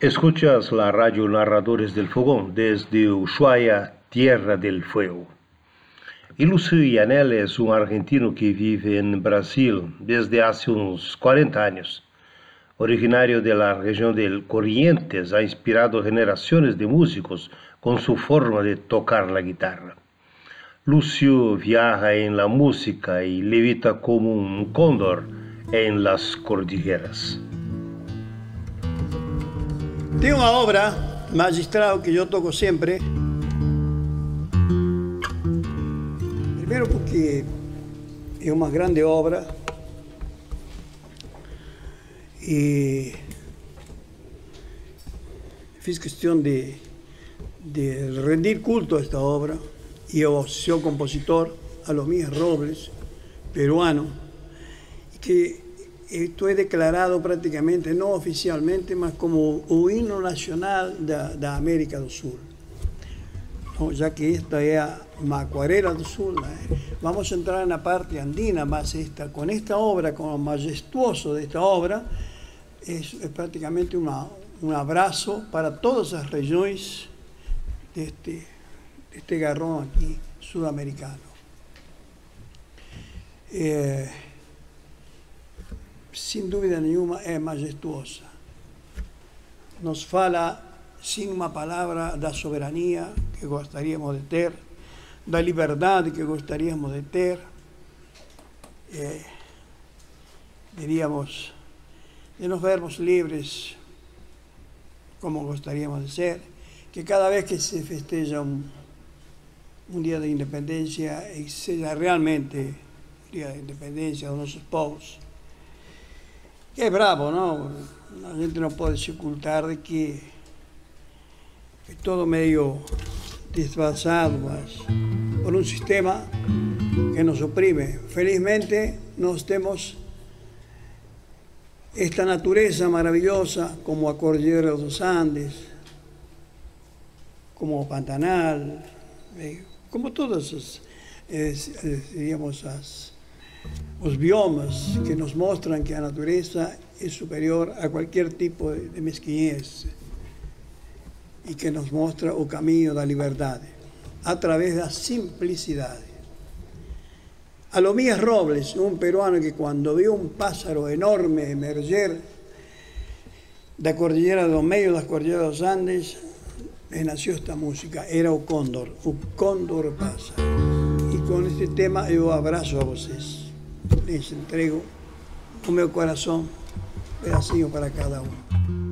Escuchas la radio Narradores del Fogón desde Ushuaia, Tierra del Fuego. Y Lucio Yanel es un argentino que vive en Brasil desde hace unos 40 años. Originario de la región del Corrientes, ha inspirado generaciones de músicos con su forma de tocar la guitarra. Lucio viaja en la música y levita como un cóndor en las cordilleras. Tengo una obra magistral que yo toco siempre. Primero porque es una grande obra y fiz cuestión de, de rendir culto a esta obra. Y yo soy compositor, a los míos Robles, peruano, que esto es declarado prácticamente, no oficialmente, más como un himno nacional de, América del Sur. ya que esta es Macuarela del Sur, vamos a entrar en la parte andina más esta. Con esta obra, con lo majestuoso de esta obra, es, prácticamente un abrazo para todas las regiones de este, de este garrón aquí sudamericano. Eh, sin dúvida nenhuma, é majestuosa. Nos fala, sin uma palavra, da soberania que gostaríamos de ter, da liberdade que gostaríamos de ter, eh, diríamos, de nos vermos livres como gostaríamos de ser, que cada vez que se festeja um dia de independência, seja realmente o dia de independência dos nossos povos, que es bravo, ¿no? La gente no puede ocultar de que es todo medio disfrazado por un sistema que nos oprime. Felizmente nos tenemos esta naturaleza maravillosa como a Cordillera de los Andes, como Pantanal, eh, como todas esas, las los biomas que nos muestran que la naturaleza es superior a cualquier tipo de mezquinez y que nos muestra el camino de la libertad a través de la simplicidad. Alomías Robles, un peruano que cuando vio un pájaro enorme emerger de la cordillera de los medios de la cordillera de los Andes, le nació esta música, era un cóndor, un cóndor pasa. Y con este tema yo abrazo a ustedes les entrego o meu coração, pedacinho para cada um.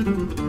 Mm-hmm.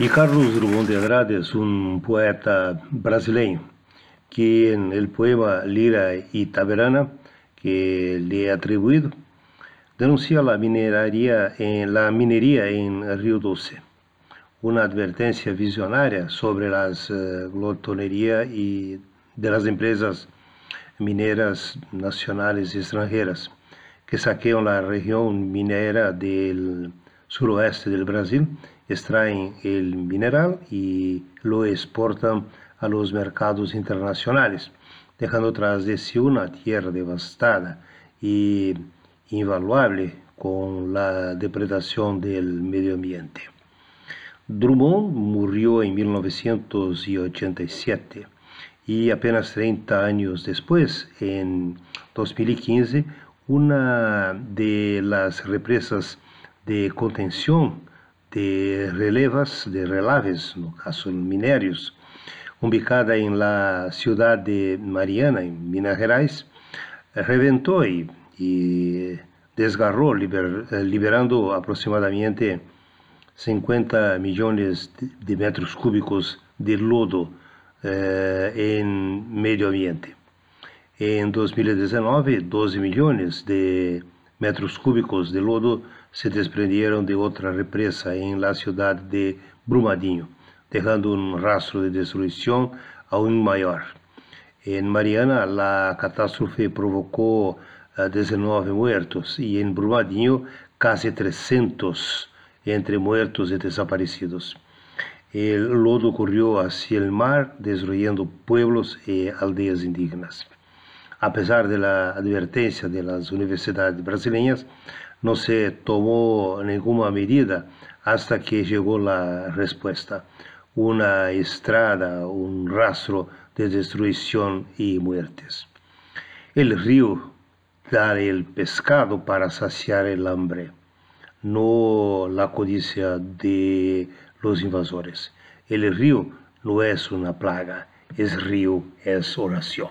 Y Carlos Drummond de Andrade es un poeta brasileño que en el poema Lira y Taberana que le he atribuido denuncia la minería en, la minería en Río Doce, una advertencia visionaria sobre las uh, glotonería y de las empresas mineras nacionales y extranjeras que saquean la región minera del suroeste del Brasil extraen el mineral y lo exportan a los mercados internacionales, dejando tras de sí una tierra devastada y invaluable con la depredación del medio ambiente. Drummond murió en 1987 y apenas 30 años después, en 2015, una de las represas de contención de relevas, de relaves, no caso minérios, ubicada en la ciudad de Mariana, en Minas Gerais, reventó y, y desgarró, liber, liberando aproximadamente 50 millones de metros cúbicos de lodo eh, en medio ambiente. En 2019, 12 millones de metros cúbicos de lodo se desprendieron de otra represa en la ciudad de Brumadinho, dejando un rastro de destrucción aún mayor. En Mariana, la catástrofe provocó 19 muertos y en Brumadinho casi 300 entre muertos y desaparecidos. El lodo corrió hacia el mar, destruyendo pueblos y aldeas indígenas. A pesar de la advertencia de las universidades brasileñas, no se tomó ninguna medida hasta que llegó la respuesta, una estrada, un rastro de destrucción y muertes. El río da el pescado para saciar el hambre, no la codicia de los invasores. El río no es una plaga, es río, es oración.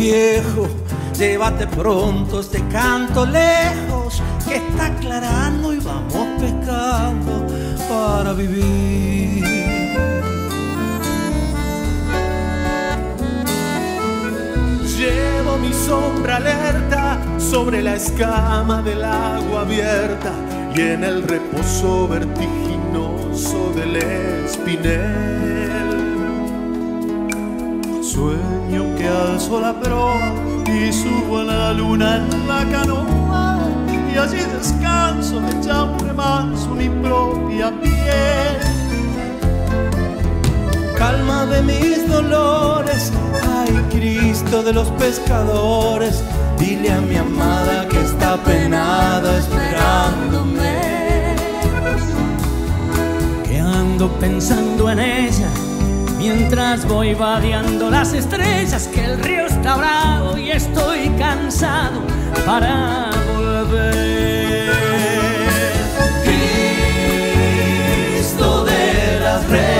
Viejo, llévate pronto este canto lejos, que está aclarando y vamos pescando para vivir. Llevo mi sombra alerta sobre la escama del agua abierta y en el reposo vertiginoso del espinel. Sueño que alzo la proa y subo a la luna en la canoa y allí descanso echa un remanso mi propia piel. Calma de mis dolores, ay Cristo de los pescadores, dile a mi amada que está penada esperándome. Que ando pensando en ella mientras voy vadeando las estrellas, que el río está bravo y estoy cansado para volver. Cristo de las redes,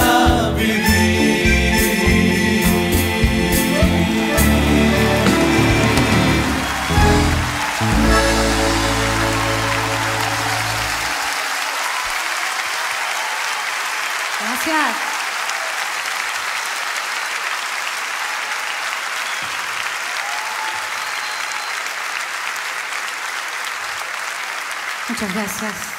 Muchas gracias.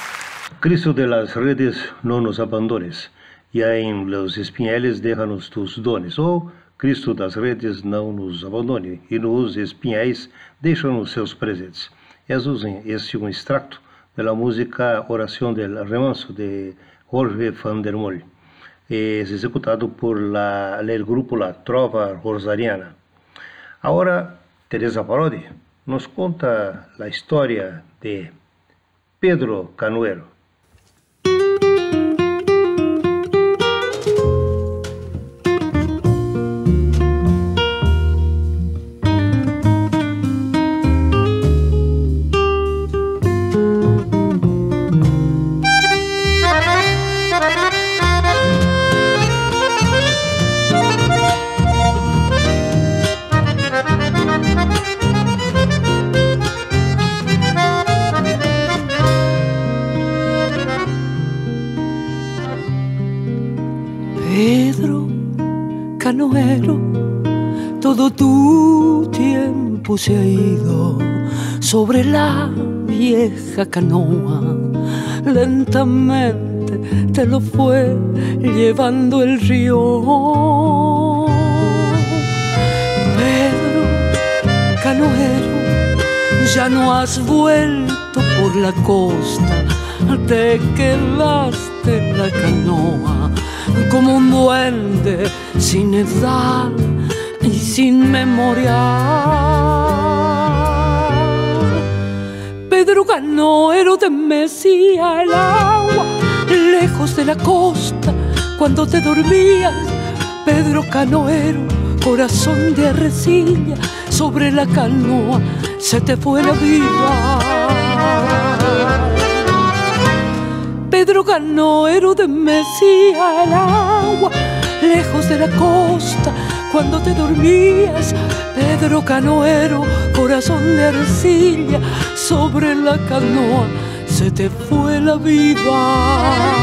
Cristo de las redes, no nos abandones. Ya en los espinheiros, déjanos tus dones. Oh, Cristo das redes, não nos abandone. E nos espinhais, deixa-nos seus presentes. Jesus, este é um extracto da música Oração del Remanso, de Jorge van der Mol. Es executado por la, el grupo La Trova Rosariana. Agora, Teresa Parodi nos conta a história de Pedro Canoero. Se ha ido sobre la vieja canoa. Lentamente te lo fue llevando el río. Pedro Canoero, ya no has vuelto por la costa, te quedaste en la canoa como un duende sin edad y sin memoria. Canoero te mecía el agua lejos de la costa cuando te dormías. Pedro Canoero, corazón de arrecilla, sobre la canoa se te fue la vida. Pedro Canoero de Mesía el agua, lejos de la costa, cuando te dormías. Pedro Canoero, corazón de arcilla, sobre la canoa se te fue la vida.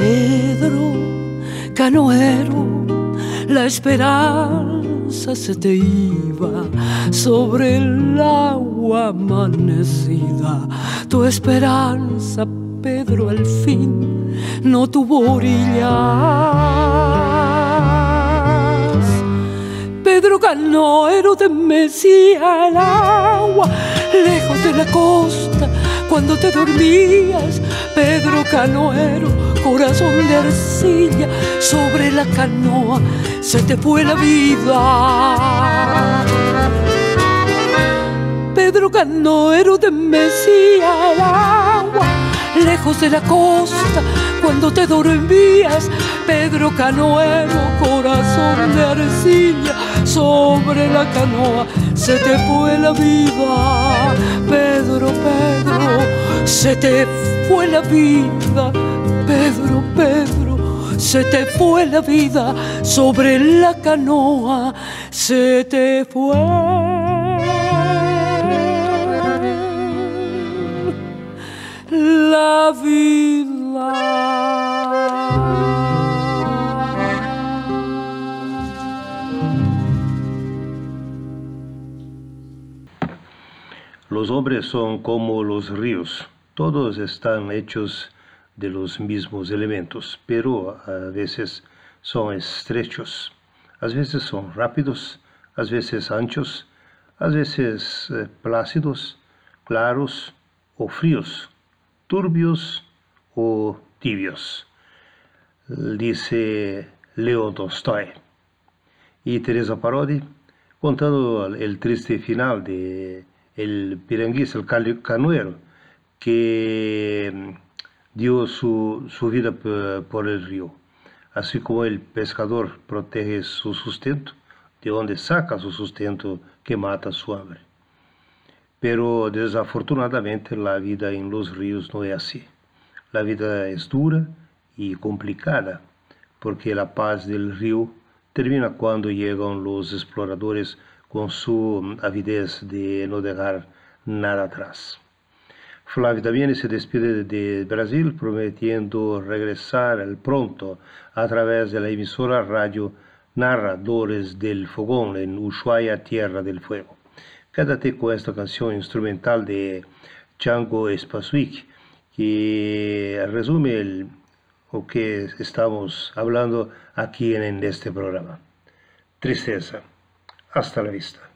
Pedro Canoero, la esperanza se te iba sobre el agua amanecida. Tu esperanza, Pedro, al fin no tuvo orillas. Pedro Canoero de Mesía el agua, lejos de la costa, cuando te dormías. Pedro Canoero, corazón de arcilla, sobre la canoa se te fue la vida. Pedro Canoero de Mesía el agua, lejos de la costa, cuando te dormías, Pedro Canoero, corazón de arcilla, sobre la canoa se te fue la vida. Pedro, Pedro, se te fue la vida. Se te fue la vida, sobre la canoa se te fue. la vida. Los hombres son como los ríos, todos están hechos de los mismos elementos, pero a veces son estrechos, a veces son rápidos, a veces anchos, a veces eh, plácidos, claros o fríos turbios o tibios, dice Leo Tolstoy. Y Teresa Parodi, contando el triste final de el piranguista, el canoero, que dio su, su vida por el río. Así como el pescador protege su sustento, de donde saca su sustento que mata su hambre. Pero desafortunadamente la vida en los ríos no es así. La vida es dura y complicada porque la paz del río termina cuando llegan los exploradores con su avidez de no dejar nada atrás. También se despide de Brasil prometiendo regresar pronto a través de la emisora radio Narradores del Fogón en Ushuaia, Tierra del Fuego. Quédate con esta canción instrumental de Django Spaswick que resume lo que estamos hablando aquí en este programa. Tristeza. Hasta la vista.